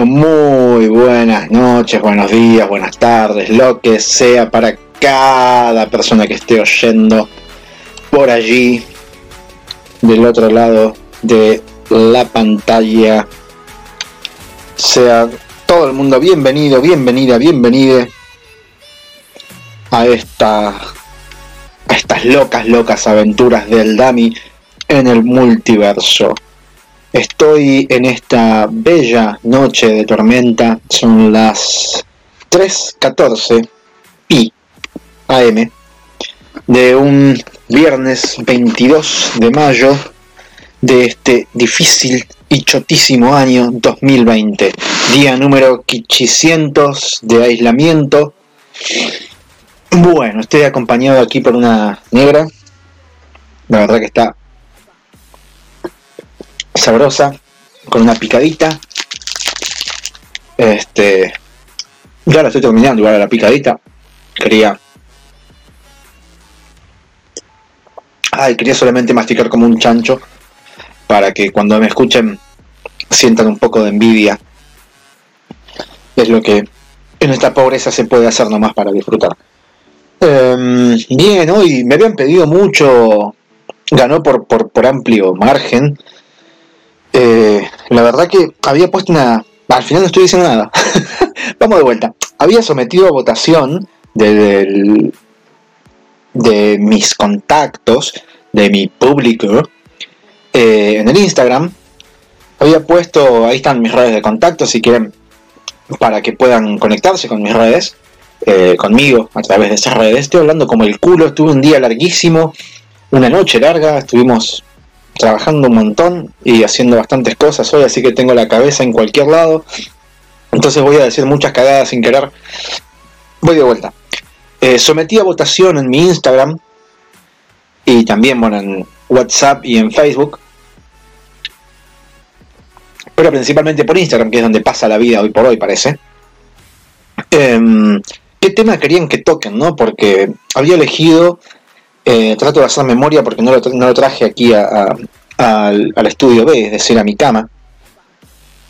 muy buenas noches, buenos días, buenas tardes, lo que sea para cada persona que esté oyendo por allí, del otro lado de la pantalla. Sea todo el mundo bienvenido, bienvenida, bienvenide a esta a estas locas, locas aventuras del Dami en el multiverso. Estoy en esta bella noche de tormenta, son las 3.14 y AM de un viernes 22 de mayo de este difícil y chotísimo año 2020. Día número 500 de aislamiento. Bueno, estoy acompañado aquí por una negra. La verdad que está sabrosa, con una picadita. Este, ya la estoy terminando igual a la picadita. Quería. Ay, quería solamente masticar como un chancho para que cuando me escuchen sientan un poco de envidia. Es lo que en esta pobreza se puede hacer nomás para disfrutar. Em, bien, hoy me habían pedido mucho, ganó por, por, por amplio margen eh, la verdad que había puesto una... Al final no estoy diciendo nada. Vamos de vuelta. Había sometido a votación de, mis contactos, de mi público, eh, en el Instagram. Había puesto, ahí están mis redes de contacto, si quieren, para que puedan conectarse con mis redes, eh, conmigo, a través de esas redes. Estoy hablando como el culo, estuve un día larguísimo, una noche larga, estuvimos trabajando un montón y haciendo bastantes cosas hoy, así que tengo la cabeza en cualquier lado. Entonces voy a decir muchas cagadas sin querer. Voy de vuelta. Eh, sometí a votación en mi Instagram y también bueno, en WhatsApp y en Facebook. Pero principalmente por Instagram, que es donde pasa la vida hoy por hoy, parece. Em, ¿Qué tema querían que toquen? ¿no? Porque había elegido eh, trato de hacer memoria porque no lo, traje aquí al, estudio B, es decir, a mi cama.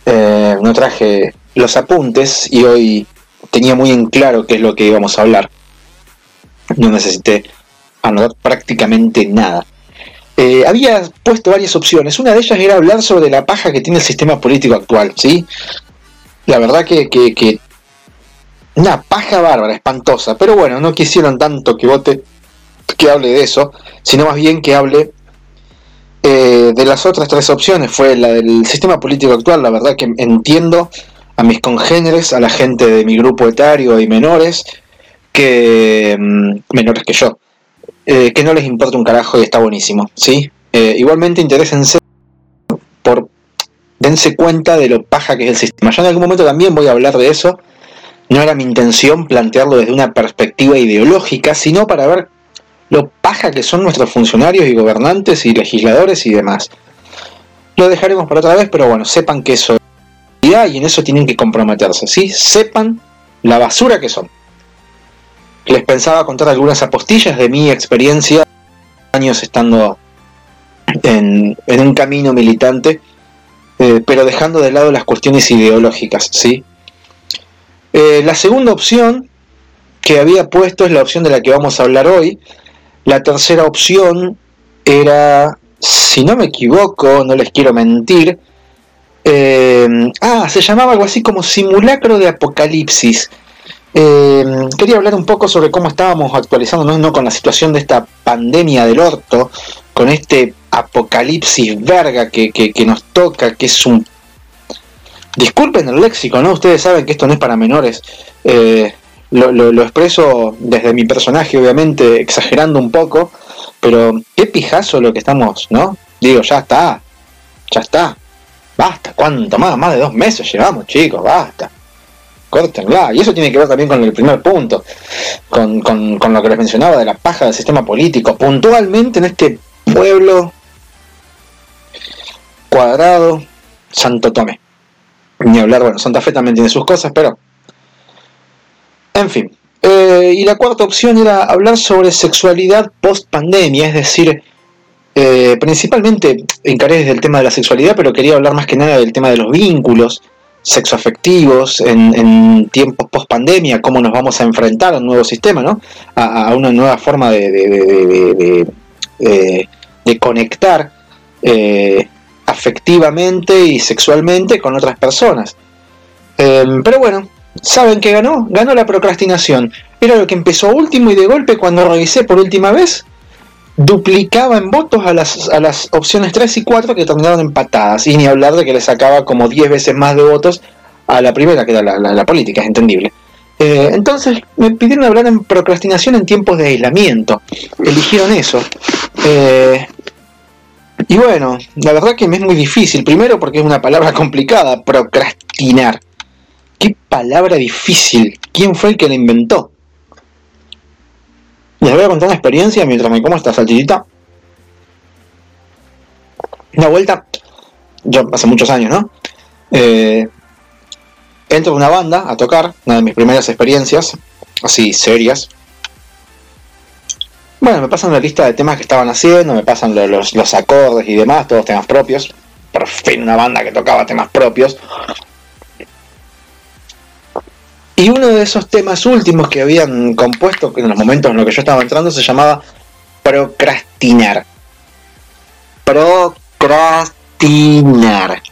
Eh, no traje los apuntes y hoy tenía muy en claro qué es lo que íbamos a hablar. No necesité anotar prácticamente nada. Eh, había puesto varias opciones. Una de ellas era hablar sobre la paja que tiene el sistema político actual, ¿sí? La verdad que, que una paja bárbara, espantosa. Pero bueno, no quisieron tanto que vote que hable de eso, sino más bien que hable eh, de las otras tres opciones. Fue la del sistema político actual, la verdad que entiendo a mis congéneres, a la gente de mi grupo etario y menores, que mm, menores que yo, eh, que no les importa un carajo y está buenísimo, ¿sí? Eh, igualmente interésense por dense cuenta de lo paja que es el sistema. Yo en algún momento también voy a hablar de eso. No era mi intención plantearlo desde una perspectiva ideológica, sino para ver lo paja que son nuestros funcionarios y gobernantes y legisladores y demás. Lo dejaremos para otra vez, pero bueno, sepan que eso y en eso tienen que comprometerse, ¿sí? Sepan la basura que son. Les pensaba contar algunas apostillas de mi experiencia, años estando en, un camino militante, eh, pero dejando de lado las cuestiones ideológicas, ¿sí? Eh, la segunda opción que había puesto es la opción de la que vamos a hablar hoy, la tercera opción era, si no me equivoco, no les quiero mentir, eh, ah, se llamaba algo así como simulacro de apocalipsis. Eh, quería hablar un poco sobre cómo estábamos actualizándonos ¿no? con la situación de esta pandemia del orto, con este apocalipsis verga que, nos toca, que es un... Disculpen el léxico, ¿no? Ustedes saben que esto no es para menores. Eh, lo, expreso desde mi personaje, obviamente, exagerando un poco, pero qué pijazo lo que estamos, ¿no? Digo, ya está, ya está, basta, ¿cuánto más? Más de dos meses llevamos, chicos, basta. Córtenla. Y eso tiene que ver también con el primer punto, con, con, con lo que les mencionaba de la paja del sistema político. Puntualmente en este pueblo cuadrado, Santo Tomé. Ni hablar, bueno, Santa Fe también tiene sus cosas, pero en fin. Eh, y la cuarta opción era hablar sobre sexualidad post pandemia, es decir, eh, principalmente encaré desde el tema de la sexualidad, pero quería hablar más que nada del tema de los vínculos sexoafectivos en, en tiempos post pandemia, cómo nos vamos a enfrentar a un nuevo sistema, ¿no? A, una nueva forma de, de, conectar eh, afectivamente y sexualmente con otras personas. Em, pero bueno, ¿saben qué ganó? Ganó la procrastinación. Era lo que empezó último y de golpe cuando revisé por última vez, duplicaba en votos a las, a las opciones 3 y 4 que terminaron empatadas. Y ni hablar de que le sacaba como 10 veces más de votos a la primera, que era la, política, es entendible. Eh, entonces me pidieron hablar en procrastinación en tiempos de aislamiento. Eligieron eso. Eh, y bueno, la verdad que me es muy difícil. Primero porque es una palabra complicada, procrastinar. Qué palabra difícil. ¿Quién fue el que la inventó? Les voy a contar una experiencia mientras me como esta salchichita. Una vuelta, yo hace muchos años, ¿no? Eh, entro en una banda a tocar, una de mis primeras experiencias, así serias. Bueno, me pasan la lista de temas que estaban haciendo, me pasan los, los acordes y demás, todos temas propios. Por fin una banda que tocaba temas propios. Y uno de esos temas últimos que habían compuesto en los momentos en los que yo estaba entrando se llamaba procrastinar. Procrastinar.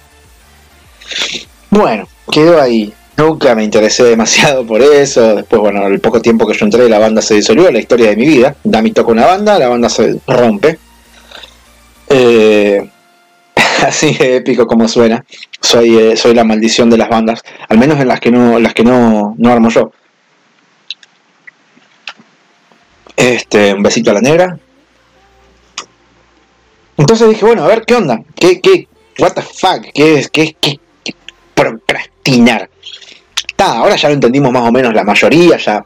Bueno, quedó ahí. Nunca me interesé demasiado por eso. Después, bueno, el poco tiempo que yo entré, la banda se disolvió, la historia de mi vida. Dami toca una banda, la banda se rompe. Eh, así épico como suena. Soy, eh, soy la maldición de las bandas, al menos en las que no, las que no, no armo yo. Este, un besito a la negra. Entonces dije, bueno, a ver, ¿qué onda? ¿Qué, qué, what the fuck? ¿Qué es? ¿Qué, qué, qué? Procrastinar. ahora ya lo entendimos más o menos la mayoría, ya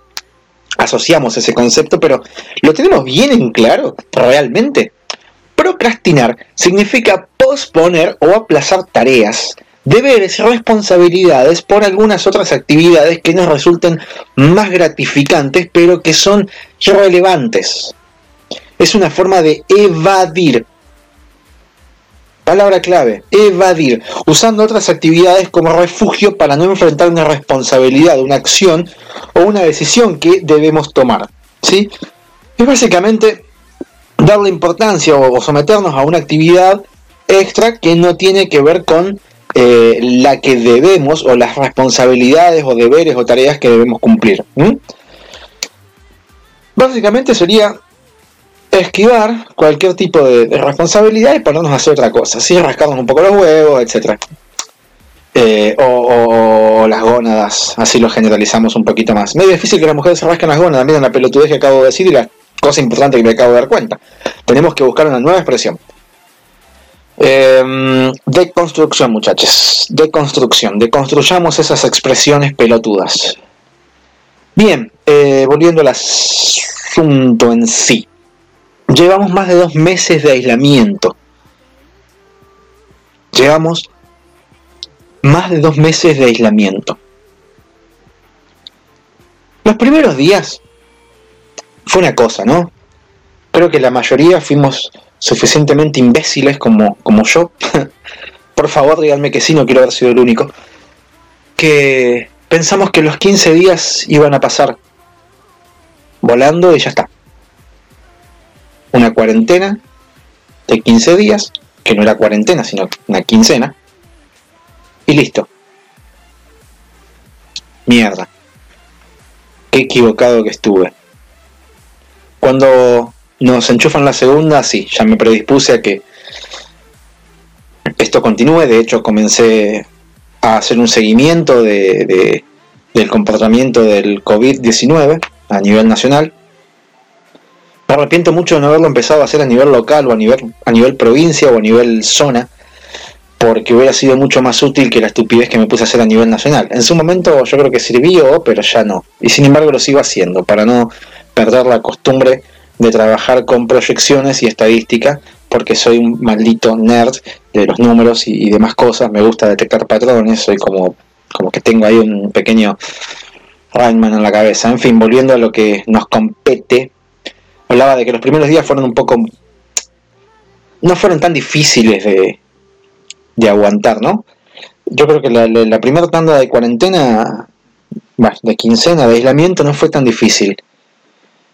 asociamos ese concepto, pero ¿lo tenemos bien en claro realmente? Procrastinar significa posponer o aplazar tareas, deberes, responsabilidades por algunas otras actividades que nos resulten más gratificantes pero que son irrelevantes. Es una forma de evadir. Palabra clave, evadir, usando otras actividades como refugio para no enfrentar una responsabilidad, una acción o una decisión que debemos tomar. ¿sí? Es básicamente darle importancia o, someternos a una actividad extra que no tiene que ver con eh, la que debemos o las responsabilidades o deberes o tareas que debemos cumplir. Básicamente sería esquivar cualquier tipo de, responsabilidad y ponernos a hacer otra cosa, ¿sí? rascarnos un poco los huevos, etc. Eh, o, las gónadas, así lo generalizamos un poquito más. Medio difícil que las mujeres se rasquen las gónadas, miren la pelotudez que acabo de decir y la cosa importante que me acabo de dar cuenta. Tenemos que buscar una nueva expresión. Eh, deconstrucción, muchachos. Deconstrucción. Deconstruyamos esas expresiones pelotudas. Bien, eh, volviendo al asunto en sí. Llevamos más de dos meses de aislamiento. Llevamos más de dos meses de aislamiento. Los primeros días fue una cosa, ¿no? Creo que la mayoría fuimos suficientemente imbéciles como, como yo. Por favor, díganme que sí, no quiero haber sido el único. Que pensamos que los 15 días iban a pasar volando y ya está. Una cuarentena de 15 días, que no era cuarentena, sino una quincena, y listo. Mierda. Qué equivocado que estuve. Cuando nos enchufan la segunda, sí, ya me predispuse a que esto continúe. De hecho, comencé a hacer un seguimiento de, del comportamiento del COVID-19 a nivel nacional. Me arrepiento mucho de no haberlo empezado a hacer a nivel local o a nivel, a nivel provincia o a nivel zona, porque hubiera sido mucho más útil que la estupidez que me puse a hacer a nivel nacional. En su momento yo creo que sirvió, pero ya no. Y sin embargo lo sigo haciendo para no perder la costumbre de trabajar con proyecciones y estadística, porque soy un maldito nerd de los números y, demás cosas, me gusta detectar patrones, soy como, como que tengo ahí un pequeño Rainman en la cabeza. En fin, volviendo a lo que nos compete, hablaba de que los primeros días fueron un poco... no fueron tan difíciles de, de aguantar, ¿no? yo creo que la, primera tanda de cuarentena, de quincena, de aislamiento, no fue tan difícil.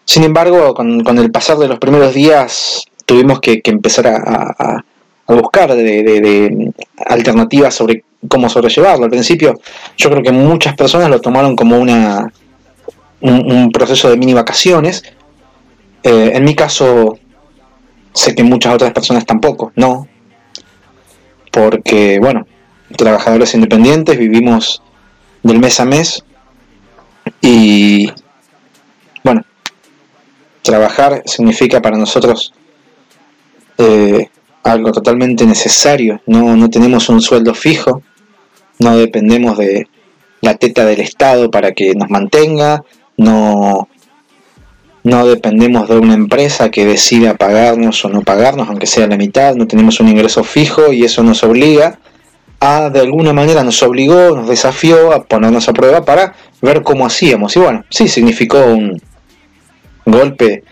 Sin embargo, con, el pasar de los primeros días, tuvimos que, empezar a, buscar de, alternativas sobre cómo sobrellevarlo. Al principio, yo creo que muchas personas lo tomaron como una un, proceso de mini vacaciones. Eh, en mi caso, sé que muchas otras personas tampoco, no. Porque, bueno, trabajadores independientes, vivimos del mes a mes y trabajar significa para nosotros eh, algo totalmente necesario, no, no tenemos un sueldo fijo, no dependemos de la teta del Estado para que nos mantenga, no, no dependemos de una empresa que decida pagarnos o no pagarnos, aunque sea la mitad, no tenemos un ingreso fijo y eso nos obliga a, de alguna manera nos obligó, nos desafió a ponernos a prueba para ver cómo hacíamos. Y bueno, sí, significó un golpe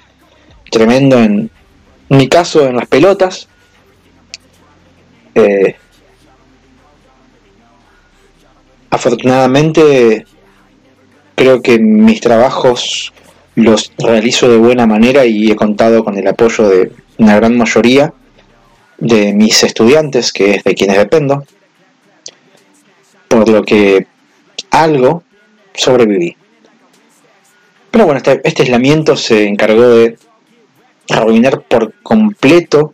tremendo en, mi caso en las pelotas. Eh, afortunadamente creo que mis trabajos los realizo de buena manera y he contado con el apoyo de una gran mayoría de mis estudiantes, que es de quienes dependo por lo que algo sobreviví. Pero bueno, este, este, aislamiento se encargó de arruinar por completo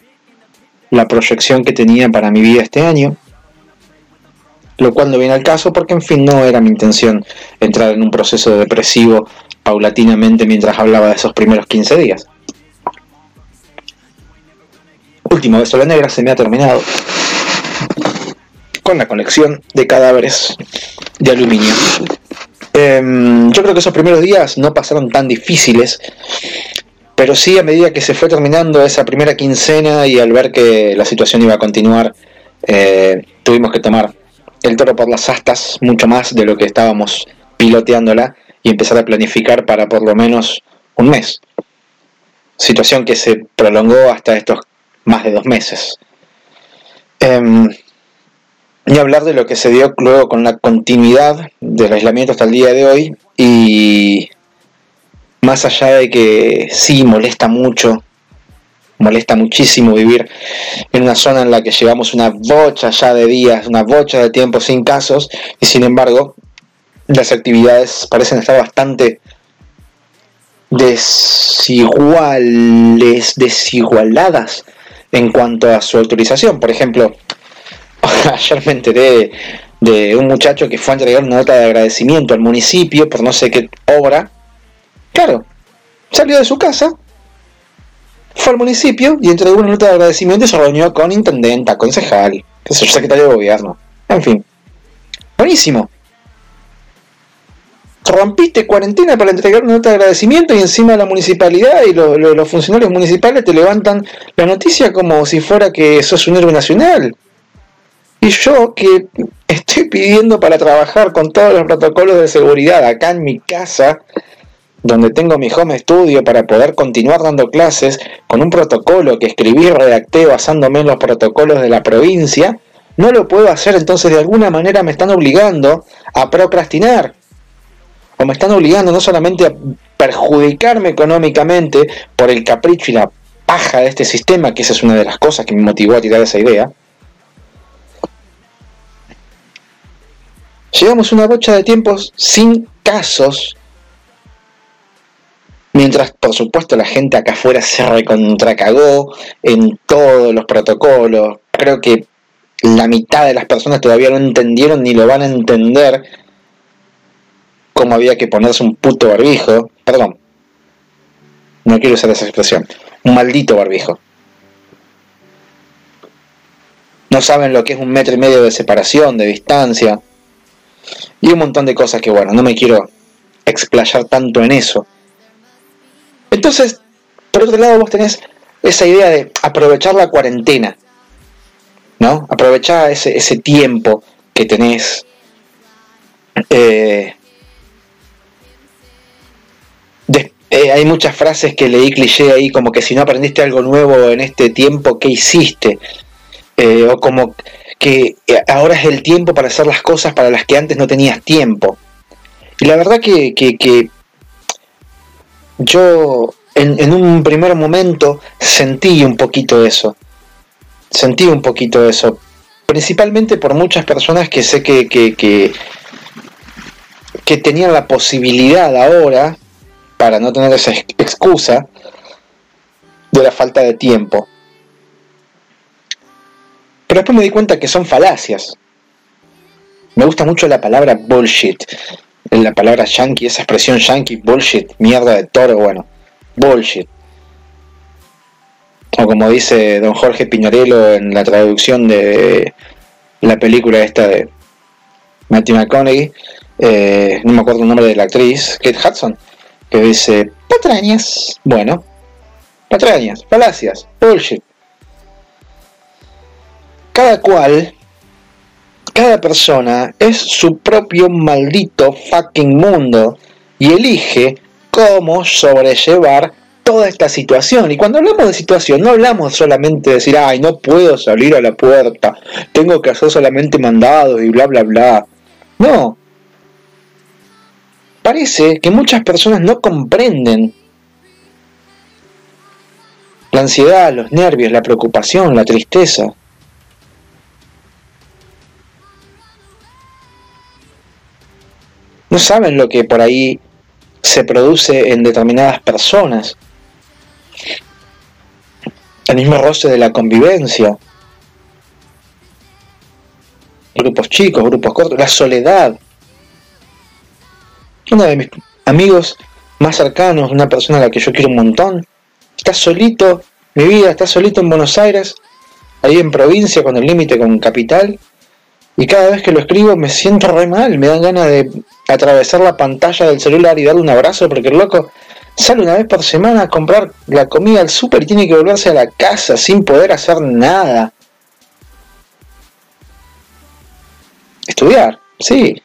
la proyección que tenía para mi vida este año, lo cual no viene al caso porque en fin no era mi intención entrar en un proceso depresivo paulatinamente mientras hablaba de esos primeros 15 días. Último beso la negra se me ha terminado con la conexión de cadáveres de aluminio. Em, yo creo que esos primeros días no pasaron tan difíciles, pero sí a medida que se fue terminando esa primera quincena y al ver que la situación iba a continuar, eh, tuvimos que tomar el toro por las astas mucho más de lo que estábamos piloteándola y empezar a planificar para por lo menos un mes. Situación que se prolongó hasta estos más de dos meses. Em, ni hablar de lo que se dio luego con la continuidad del aislamiento hasta el día de hoy y más allá de que sí molesta mucho, molesta muchísimo vivir en una zona en la que llevamos una bocha ya de días, una bocha de tiempo sin casos y sin embargo las actividades parecen estar bastante desiguales, desigualadas en cuanto a su autorización. Por ejemplo, ayer me enteré de, un muchacho que fue a entregar una nota de agradecimiento al municipio por no sé qué obra. Claro, salió de su casa, fue al municipio y entregó una nota de agradecimiento y se reunió con intendenta, concejal, secretario de gobierno. En fin, buenísimo. Rompiste cuarentena para entregar una nota de agradecimiento y encima la municipalidad y los funcionarios municipales te levantan la noticia como si fuera que sos un héroe nacional. Y yo que estoy pidiendo para trabajar con todos los protocolos de seguridad acá en mi casa, donde tengo mi home studio para poder continuar dando clases con un protocolo que escribí y redacté basándome en los protocolos de la provincia, no lo puedo hacer, entonces de alguna manera me están obligando a procrastinar. O me están obligando no solamente a perjudicarme económicamente por el capricho y la paja de este sistema, que esa es una de las cosas que me motivó a tirar esa idea, Llevamos una bocha de tiempos sin casos, mientras por supuesto la gente acá afuera se recontracagó en todos los protocolos. Creo que la mitad de las personas todavía no entendieron ni lo van a entender cómo había que ponerse un puto barbijo. Perdón, no quiero usar esa expresión. Un maldito barbijo. No saben lo que es un metro y medio de separación, de distancia y un montón de cosas que, bueno, no me quiero explayar tanto en eso. Entonces, por otro lado, vos tenés esa idea de aprovechar la cuarentena, ¿no? Aprovechar ese, ese tiempo que tenés. Eh, eh, hay muchas frases que leí cliché ahí, como que si no aprendiste algo nuevo en este tiempo, ¿qué hiciste? Eh, o como que eh, ahora es el tiempo para hacer las cosas para las que antes no tenías tiempo. Y la verdad que, que, yo en, un primer momento sentí un poquito eso. Sentí un poquito eso. Principalmente por muchas personas que sé que, que, que, que tenían la posibilidad ahora, para no tener esa excusa, de la falta de tiempo. Pero después me di cuenta que son falacias. Me gusta mucho la palabra bullshit. La palabra yankee, esa expresión yankee, bullshit, mierda de toro, bueno, bullshit. O como dice don Jorge Piñarello en la traducción de la película esta de Matthew McConaughey, eh, no me acuerdo el nombre de la actriz, Kate Hudson, que dice, patrañas, bueno, patrañas, falacias, bullshit. Cada cual, cada persona es su propio maldito fucking mundo y elige cómo sobrellevar toda esta situación. Y cuando hablamos de situación, no hablamos solamente de decir, ay, no puedo salir a la puerta, tengo que hacer solamente mandados y bla, bla, bla. No. Parece que muchas personas no comprenden la ansiedad, los nervios, la preocupación, la tristeza. No saben lo que por ahí se produce en determinadas personas. El mismo roce de la convivencia. Grupos chicos, grupos cortos, la soledad. Uno de mis amigos más cercanos, una persona a la que yo quiero un montón, está solito, mi vida, está solito en Buenos Aires, ahí en provincia con el límite con capital, y cada vez que lo escribo me siento re mal, me dan ganas de atravesar la pantalla del celular y darle un abrazo porque el loco sale una vez por semana a comprar la comida al súper y tiene que volverse a la casa sin poder hacer nada. Estudiar, sí.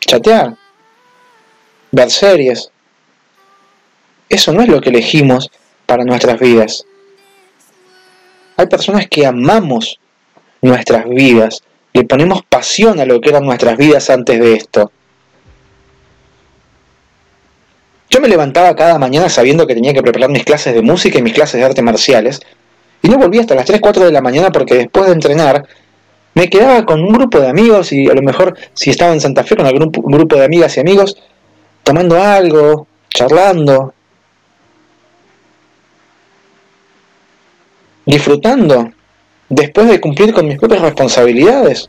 Chatear. Ver series. Eso no es lo que elegimos para nuestras vidas. Hay personas que amamos nuestras vidas, le ponemos pasión a lo que eran nuestras vidas antes de esto. Yo me levantaba cada mañana sabiendo que tenía que preparar mis clases de música y mis clases de artes marciales, y no volví hasta las 3, 4 de la mañana porque después de entrenar me quedaba con un grupo de amigos y a lo mejor si estaba en Santa Fe con algún grupo de amigas y amigos, tomando algo, charlando, disfrutando después de cumplir con mis propias responsabilidades.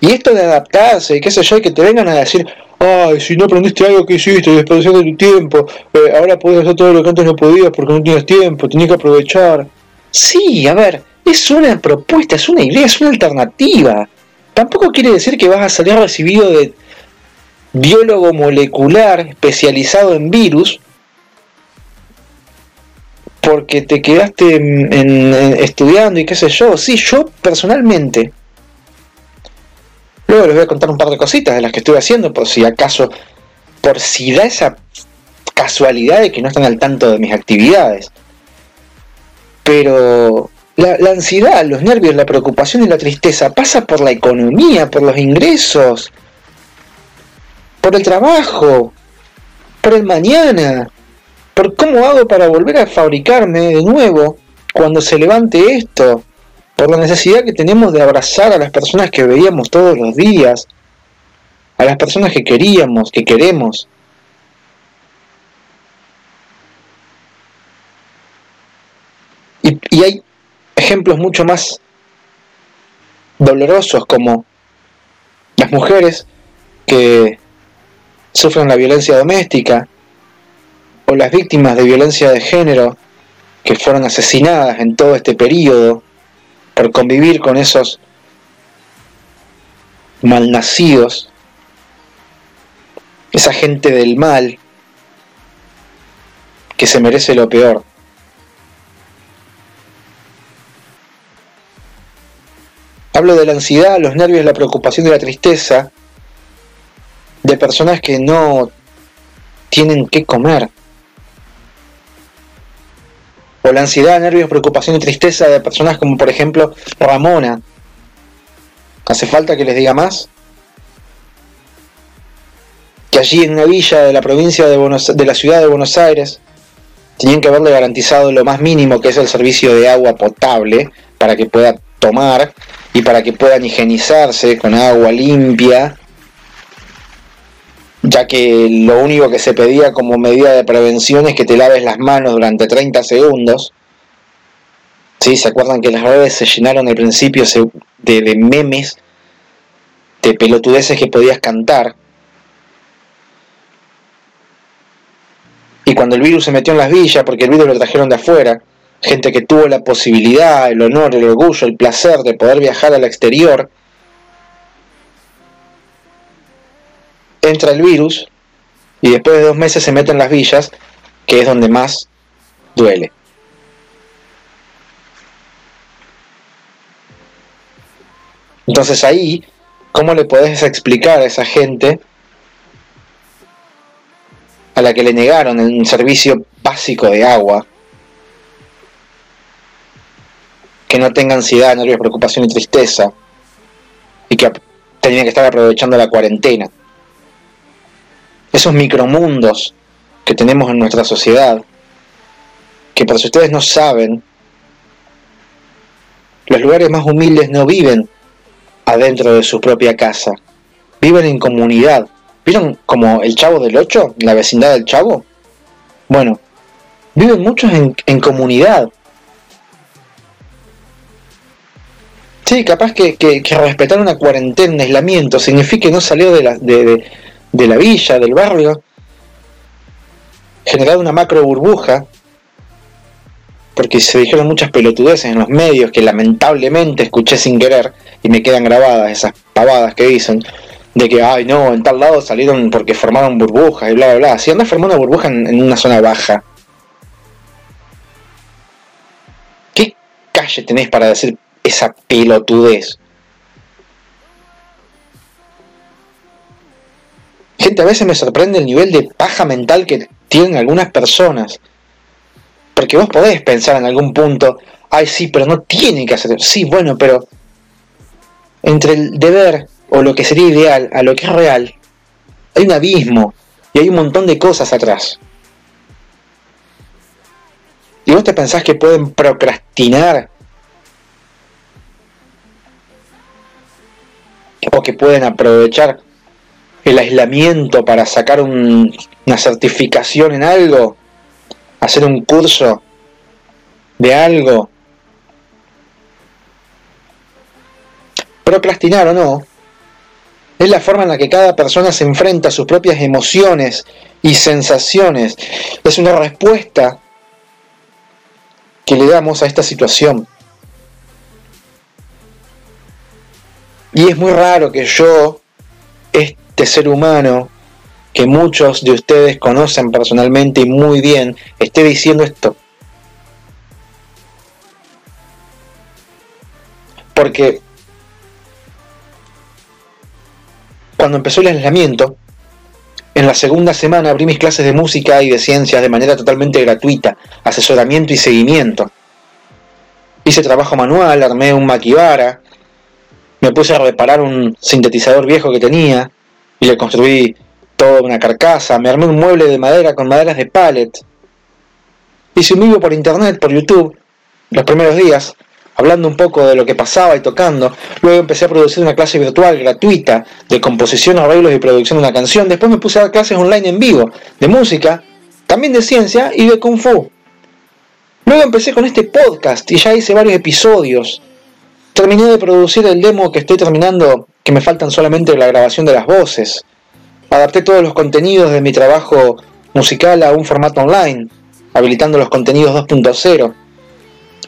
Y esto de adaptarse y qué sé yo, que te vengan a decir, ay, si no aprendiste algo que hiciste, desperdiciando tu tiempo, eh, ahora puedes hacer todo lo que antes no podías porque no tienes tiempo, tenías que aprovechar. Sí, a ver, es una propuesta, es una idea, es una alternativa. Tampoco quiere decir que vas a salir recibido de biólogo molecular especializado en virus porque te quedaste estudiando y qué sé yo. Sí, yo personalmente. Luego les voy a contar un par de cositas de las que estuve haciendo por si acaso, por si da esa casualidad de que no están al tanto de mis actividades. Pero la, la, ansiedad, los nervios, la preocupación y la tristeza pasa por la economía, por los ingresos, por el trabajo, por el mañana, por cómo hago para volver a fabricarme de nuevo cuando se levante esto, por la necesidad que tenemos de abrazar a las personas que veíamos todos los días, a las personas que queríamos, que queremos. Y, y hay ejemplos mucho más dolorosos como las mujeres que sufren la violencia doméstica, las víctimas de violencia de género que fueron asesinadas en todo este periodo por convivir con esos malnacidos, esa gente del mal que se merece lo peor. Hablo de la ansiedad, los nervios, la preocupación y la tristeza de personas que no tienen que comer, O la ansiedad, nervios, preocupación y tristeza de personas como por ejemplo Ramona. ¿Hace falta que les diga más? Que allí en una villa de la provincia de, Buenos, de la ciudad de Buenos Aires tenían que haberle garantizado lo más mínimo que es el servicio de agua potable para que pueda tomar y para que puedan higienizarse con agua limpia ya que lo único que se pedía como medida de prevención es que te laves las manos durante 30 segundos. ¿Sí? ¿Se acuerdan que las redes se llenaron al principio de, de memes, de pelotudeces que podías cantar? Y cuando el virus se metió en las villas, porque el virus lo trajeron de afuera, gente que tuvo la posibilidad, el honor, el orgullo, el placer de poder viajar al exterior, entra el virus y después de dos meses se mete en las villas, que es donde más duele. Entonces ahí, ¿cómo le podés explicar a esa gente a la que le negaron un servicio básico de agua, que no tenga ansiedad, nervios, preocupación y tristeza, y que tenían que estar aprovechando la cuarentena? Esos micromundos que tenemos en nuestra sociedad, que por si ustedes no saben, los lugares más humildes no viven adentro de su propia casa, viven en comunidad. ¿Vieron como el Chavo del Ocho, la vecindad del Chavo? Bueno, viven muchos en, comunidad. Sí, capaz que, respetar una cuarentena, aislamiento, significa no salió de, la, de la villa, del barrio, generado una macro burbuja, porque se dijeron muchas pelotudeces en los medios que lamentablemente escuché sin querer y me quedan grabadas esas pavadas que dicen de que, ay no, en tal lado salieron porque formaron burbujas y bla, bla, bla. Si andas formando una burbuja en, en una zona baja, ¿qué calle tenés para decir esa pelotudez? Gente, a veces me sorprende el nivel de paja mental que tienen algunas personas. Porque vos podés pensar en algún punto, ay sí, pero no tiene que hacer. Sí, bueno, pero entre el deber o lo que sería ideal a lo que es real, hay un abismo y hay un montón de cosas atrás. Y vos te pensás que pueden procrastinar o que pueden aprovechar el aislamiento para sacar una certificación en algo, hacer un curso de algo. Procrastinar o no, es la forma en la que cada persona se enfrenta a sus propias emociones y sensaciones. Es una respuesta que le damos a esta situación. Y es muy raro que yo, este ser humano que muchos de ustedes conocen personalmente y muy bien esté diciendo esto. Porque cuando empezó el aislamiento, en la segunda semana abrí mis clases de música y de ciencias de manera totalmente gratuita, asesoramiento y seguimiento. Hice trabajo manual, armé un maquibara, me puse a reparar un sintetizador viejo que tenía, y le construí toda una carcasa, me armé un mueble de madera con maderas de pallet. Hice un vivo por internet, por YouTube, los primeros días, hablando un poco de lo que pasaba y tocando. Luego empecé a producir una clase virtual gratuita de composición, arreglos y producción de una canción. Después me puse a dar clases online en vivo, de música, también de ciencia y de kung fu. Luego empecé con este podcast y ya hice varios episodios. Terminé de producir el demo que estoy terminando que me faltan solamente la grabación de las voces. Adapté todos los contenidos de mi trabajo musical a un formato online, habilitando los contenidos 2.0.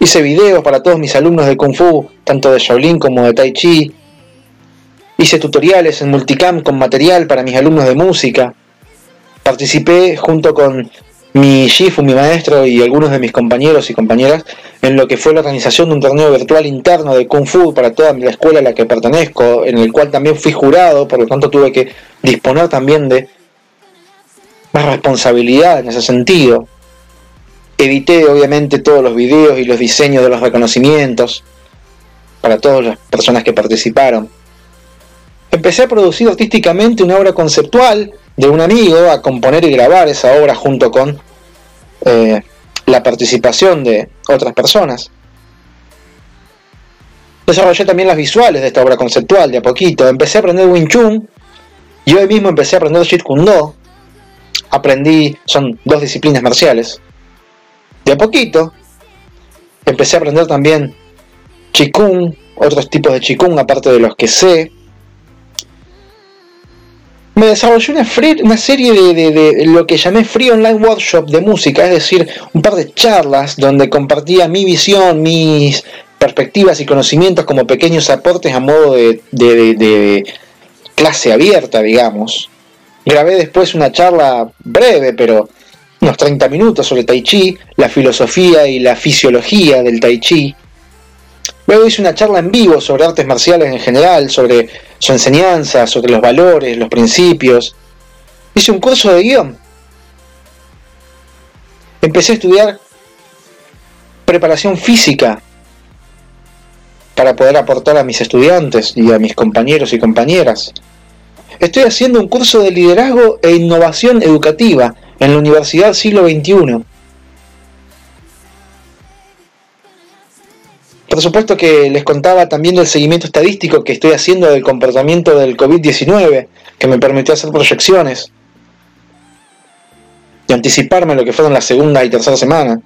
Hice videos para todos mis alumnos de Kung Fu, tanto de Shaolin como de Tai Chi. Hice tutoriales en multicam con material para mis alumnos de música. Participé junto con mi Shifu, mi maestro y algunos de mis compañeros y compañeras en lo que fue la organización de un torneo virtual interno de Kung Fu para toda la escuela a la que pertenezco, en el cual también fui jurado, por lo tanto tuve que disponer también de más responsabilidad en ese sentido. edité obviamente todos los videos y los diseños de los reconocimientos para todas las personas que participaron. Empecé a producir artísticamente una obra conceptual de un amigo, a componer y grabar esa obra junto con eh, la participación de otras personas. Desarrollé también las visuales de esta obra conceptual de a poquito. Empecé a aprender Wing Chun y hoy mismo empecé a aprender Jeet Do. Aprendí, son dos disciplinas marciales. De a poquito empecé a aprender también Qigong, otros tipos de Qigong aparte de los que sé. Me desarrollé una, una serie de, de, lo que llamé Free Online Workshop de música, es decir, un par de charlas donde compartía mi visión, mis perspectivas y conocimientos como pequeños aportes a modo de, clase abierta, digamos. Grabé después una charla breve, pero unos 30 minutos sobre Tai Chi, la filosofía y la fisiología del Tai Chi. Luego hice una charla en vivo sobre artes marciales en general, sobre su enseñanza, sobre los valores, los principios. Hice un curso de guion. Empecé a estudiar preparación física para poder aportar a mis estudiantes y a mis compañeros y compañeras. Estoy haciendo un curso de liderazgo e innovación educativa en la Universidad Siglo XXI. Por supuesto que les contaba también del seguimiento estadístico que estoy haciendo del comportamiento del COVID-19, que me permitió hacer proyecciones y anticiparme lo que fueron la segunda y tercera semana,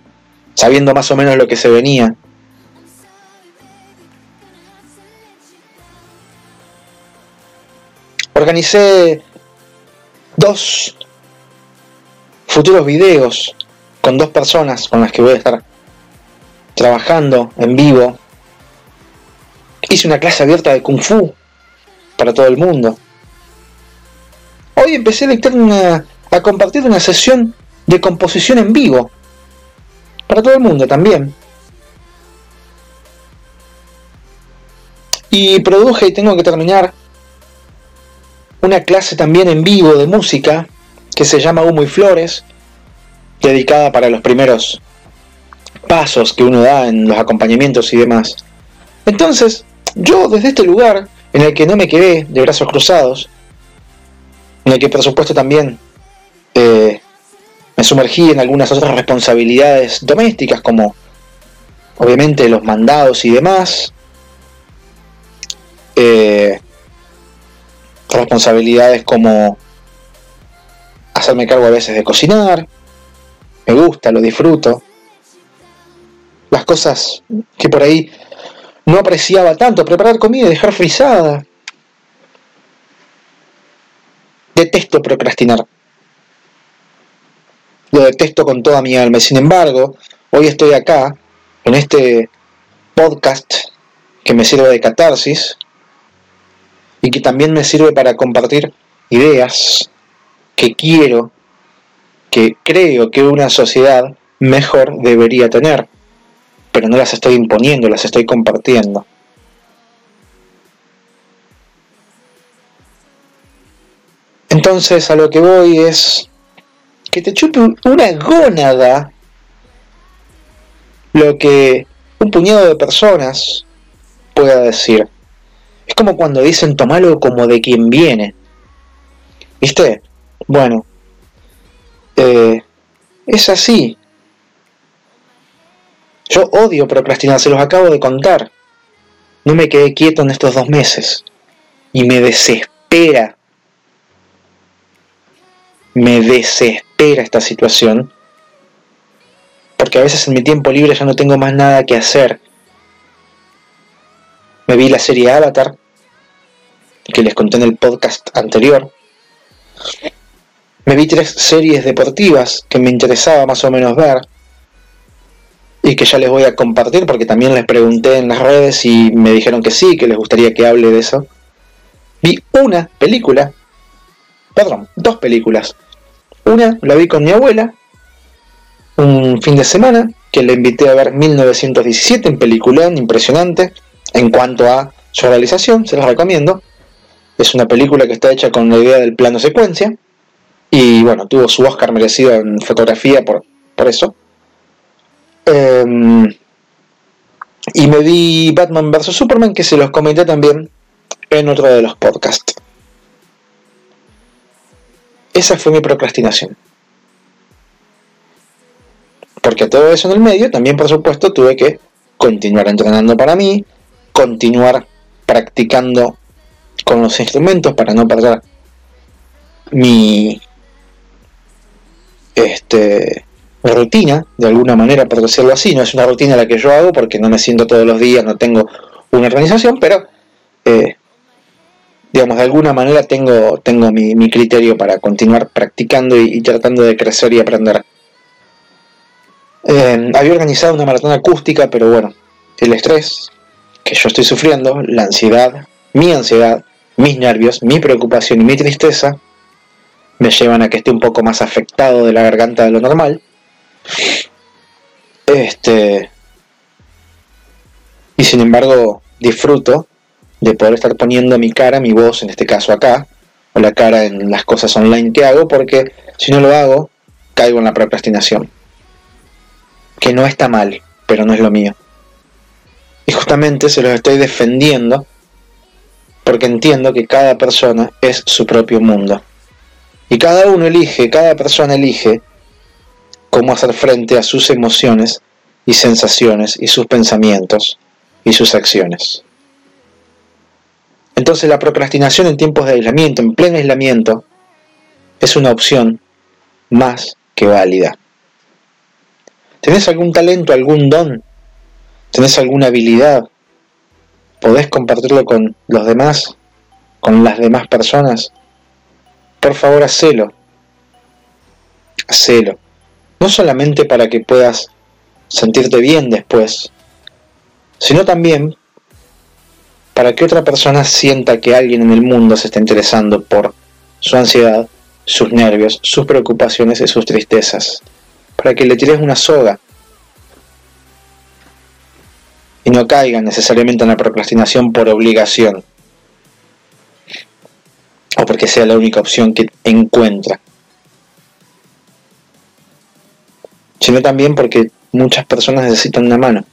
sabiendo más o menos lo que se venía. Organicé dos futuros videos con dos personas con las que voy a estar trabajando en vivo. Hice una clase abierta de Kung Fu para todo el mundo. Hoy empecé a, a compartir una sesión de composición en vivo para todo el mundo también. Y produje y tengo que terminar una clase también en vivo de música que se llama Humo y Flores, dedicada para los primeros pasos que uno da en los acompañamientos y demás. Entonces, yo desde este lugar, en el que no me quedé de brazos cruzados, en el que por supuesto también eh, me sumergí en algunas otras responsabilidades domésticas, como obviamente los mandados y demás, eh, responsabilidades como hacerme cargo a veces de cocinar, me gusta, lo disfruto. Las cosas que por ahí no apreciaba tanto, preparar comida y dejar frisada. Detesto procrastinar. Lo detesto con toda mi alma. Sin embargo, hoy estoy acá, en este podcast que me sirve de catarsis, y que también me sirve para compartir ideas que quiero, que creo que una sociedad mejor debería tener, pero no las estoy imponiendo, las estoy compartiendo. Entonces a lo que voy es que te chupe una gónada lo que un puñado de personas pueda decir. Es como cuando dicen tomalo como de quien viene. ¿Viste? Bueno, eh, es así. Yo odio procrastinar, se los acabo de contar. No me quedé quieto en estos dos meses. Y me desespera. Me desespera esta situación. Porque a veces en mi tiempo libre ya no tengo más nada que hacer me vi la serie Avatar, que les conté en el podcast anterior. Me vi tres series deportivas que me interesaba más o menos ver y que ya les voy a compartir porque también les pregunté en las redes y me dijeron que sí, que les gustaría que hable de eso. Vi una película, perdón, dos películas. Una la vi con mi abuela un fin de semana que le invité a ver 1917, en peliculón impresionante en cuanto a su realización, se los recomiendo. Es una película que está hecha con la idea del plano secuencia. Y bueno, tuvo su Oscar merecido en fotografía por, por eso. Em, y me vi Batman vs. Superman, que se los comenté también en otro de los podcasts. Esa fue mi procrastinación. Porque todo eso en el medio, también por supuesto tuve que continuar entrenando para mí, continuar practicando con los instrumentos para no perder mi este rutina, de alguna manera, por decirlo así. No es una rutina la que yo hago porque no me siento todos los días, no tengo una organización, pero eh, digamos, de alguna manera tengo, tengo mi, criterio para continuar practicando y, tratando de crecer y aprender. Eh, había organizado una maratón acústica, pero bueno, el estrés que yo estoy sufriendo, la ansiedad, mi ansiedad, mis nervios, mi preocupación y mi tristeza me llevan a que esté un poco más afectado de la garganta de lo normal. Este. Y sin embargo, disfruto de poder estar poniendo mi cara, mi voz, en este caso acá, o la cara en las cosas online que hago, porque si no lo hago, caigo en la procrastinación. Que no está mal, pero no es lo mío. Y justamente se los estoy defendiendo porque entiendo que cada persona es su propio mundo. Y cada uno elige, cada persona elige cómo hacer frente a sus emociones y sensaciones y sus pensamientos y sus acciones. Entonces la procrastinación en tiempos de aislamiento, en pleno aislamiento, es una opción más que válida. ¿Tenés algún talento, algún don? ¿Tenés alguna habilidad? ¿Podés compartirlo con los demás? ¿Con las demás personas? Por favor, hacelo. Hacelo. No solamente para que puedas sentirte bien después, sino también para que otra persona sienta que alguien en el mundo se está interesando por su ansiedad, sus nervios, sus preocupaciones y sus tristezas. Para que le tires una soga. Y no caigan necesariamente en la procrastinación por obligación. O porque sea la única opción que encuentra, sino también porque muchas personas necesitan una mano.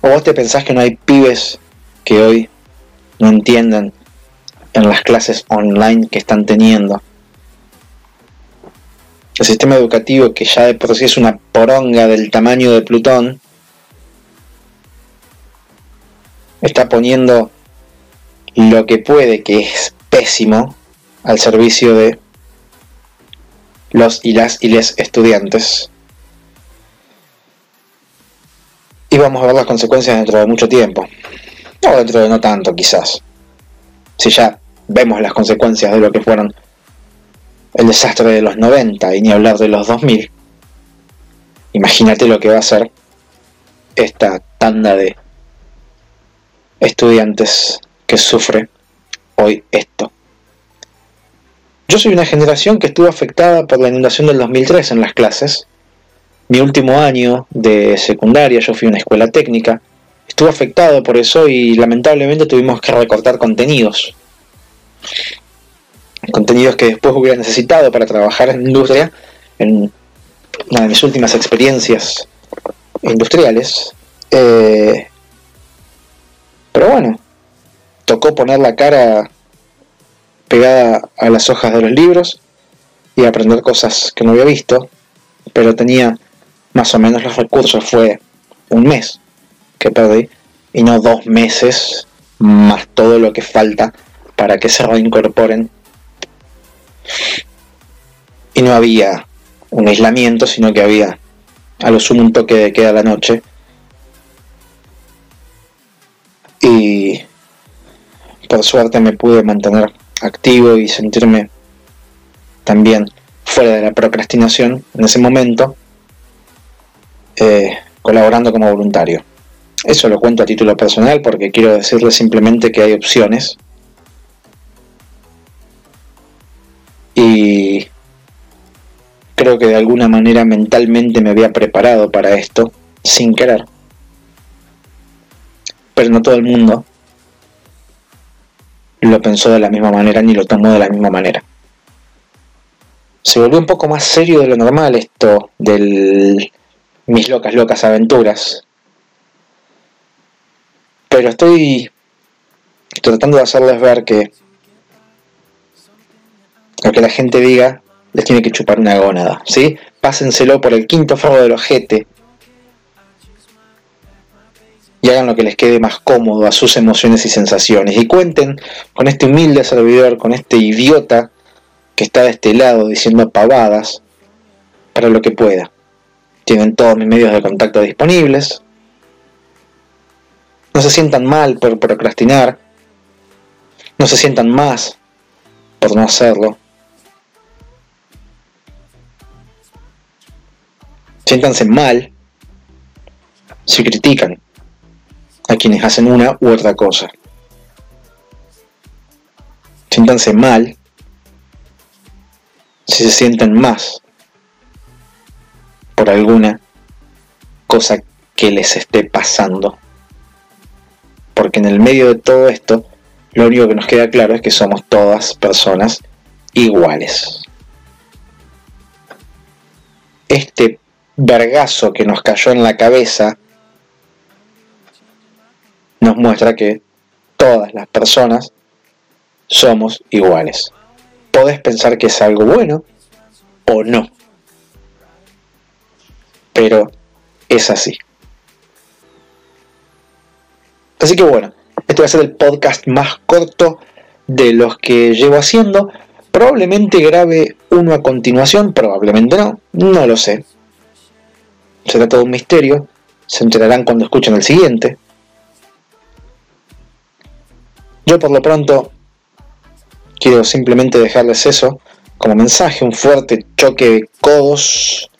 ¿O vos te pensás que no hay pibes que hoy no entiendan en las clases online que están teniendo? El sistema educativo que ya de por sí es una poronga del tamaño de Plutón, está poniendo lo que puede, que es pésimo, al servicio de los y las y les estudiantes. Y vamos a ver las consecuencias dentro de mucho tiempo. O dentro de no tanto, quizás. Si ya vemos las consecuencias de lo que fueron el desastre de los 90 y ni hablar de los 2000. Imagínate lo que va a ser esta tanda de estudiantes que sufre hoy esto. Yo soy una generación que estuvo afectada por la inundación del 2003 en las clases. Mi último año de secundaria, yo fui a una escuela técnica, estuvo afectado por eso y lamentablemente tuvimos que recortar contenidos. Contenidos que después hubiera necesitado para trabajar en industria, en una de mis últimas experiencias industriales. Eh, pero bueno, tocó poner la cara pegada a las hojas de los libros y aprender cosas que no había visto, pero tenía más o menos los recursos, fue un mes que perdí y no dos meses más todo lo que falta para que se reincorporen. Y no había un aislamiento, sino que había a lo sumo un toque de queda la noche. Y por suerte me pude mantener activo y sentirme también fuera de la procrastinación en ese momento, eh, colaborando como voluntario. Eso lo cuento a título personal porque quiero decirle simplemente que hay opciones. Y creo que de alguna manera mentalmente me había preparado para esto sin querer. Pero no todo el mundo lo pensó de la misma manera ni lo tomó de la misma manera. se volvió un poco más serio de lo normal esto del mis locas, locas aventuras. Pero estoy tratando de hacerles ver que lo que la gente diga les tiene que chupar una gónada, ¿sí? Pásenselo por el quinto forro del ojete y hagan lo que les quede más cómodo a sus emociones y sensaciones. Y cuenten con este humilde servidor, con este idiota que está de este lado diciendo pavadas para lo que pueda. Tienen todos mis medios de contacto disponibles. No se sientan mal por procrastinar. No se sientan más por no hacerlo. Siéntanse mal si critican a quienes hacen una u otra cosa. Siéntanse mal si se sienten más por alguna cosa que les esté pasando. Porque en el medio de todo esto, lo único que nos queda claro es que somos todas personas iguales. Este vergazo que nos cayó en la cabeza nos muestra que todas las personas somos iguales podés pensar que es algo bueno o no. Pero es así. Así que bueno, este va a ser el podcast más corto de los que llevo haciendo. Probablemente grabe uno a continuación, probablemente no, no lo sé. Será todo un misterio, se enterarán cuando escuchen el siguiente. Yo por lo pronto quiero simplemente dejarles eso como mensaje, un fuerte choque de codos,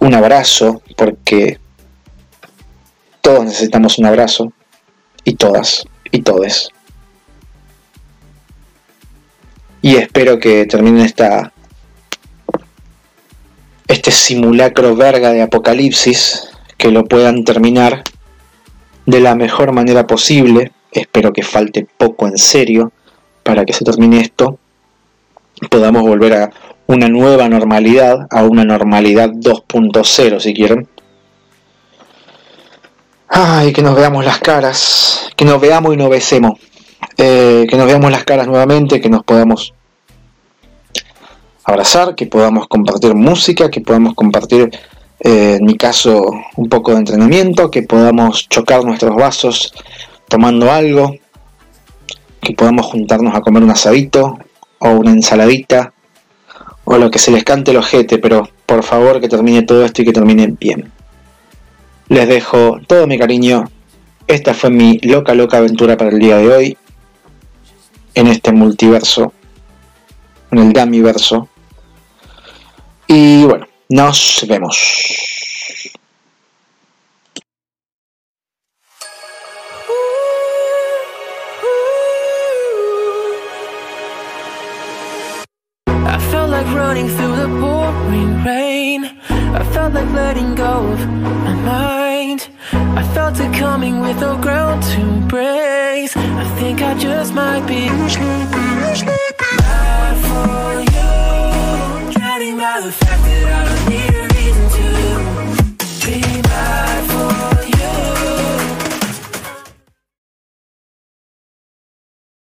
un abrazo, porque todos necesitamos un abrazo, y todas, y todes. Y espero que terminen esta este simulacro verga de apocalipsis, que lo puedan terminar de la mejor manera posible, espero que falte poco en serio para que se termine esto, podamos volver a una nueva normalidad, a una normalidad 2.0 si quieren. Ay, que nos veamos las caras, que nos veamos y nos besemos, eh, que nos veamos las caras nuevamente, que nos podamos abrazar, que podamos compartir música, que podamos compartir, eh, en mi caso, un poco de entrenamiento, que podamos chocar nuestros vasos tomando algo, que podamos juntarnos a comer un asadito o una ensaladita o lo que se les cante el ojete, pero por favor que termine todo esto y que termine bien. Les dejo todo mi cariño. Esta fue mi loca, loca aventura para el día de hoy. En este multiverso. En el Gamiverso. Y bueno, nos vemos. Like running through the pouring rain I felt like letting go of my mind I felt it coming with no ground to brace I think I just might be Bad for you Drowning by the fact that I don't need a reason to dream out.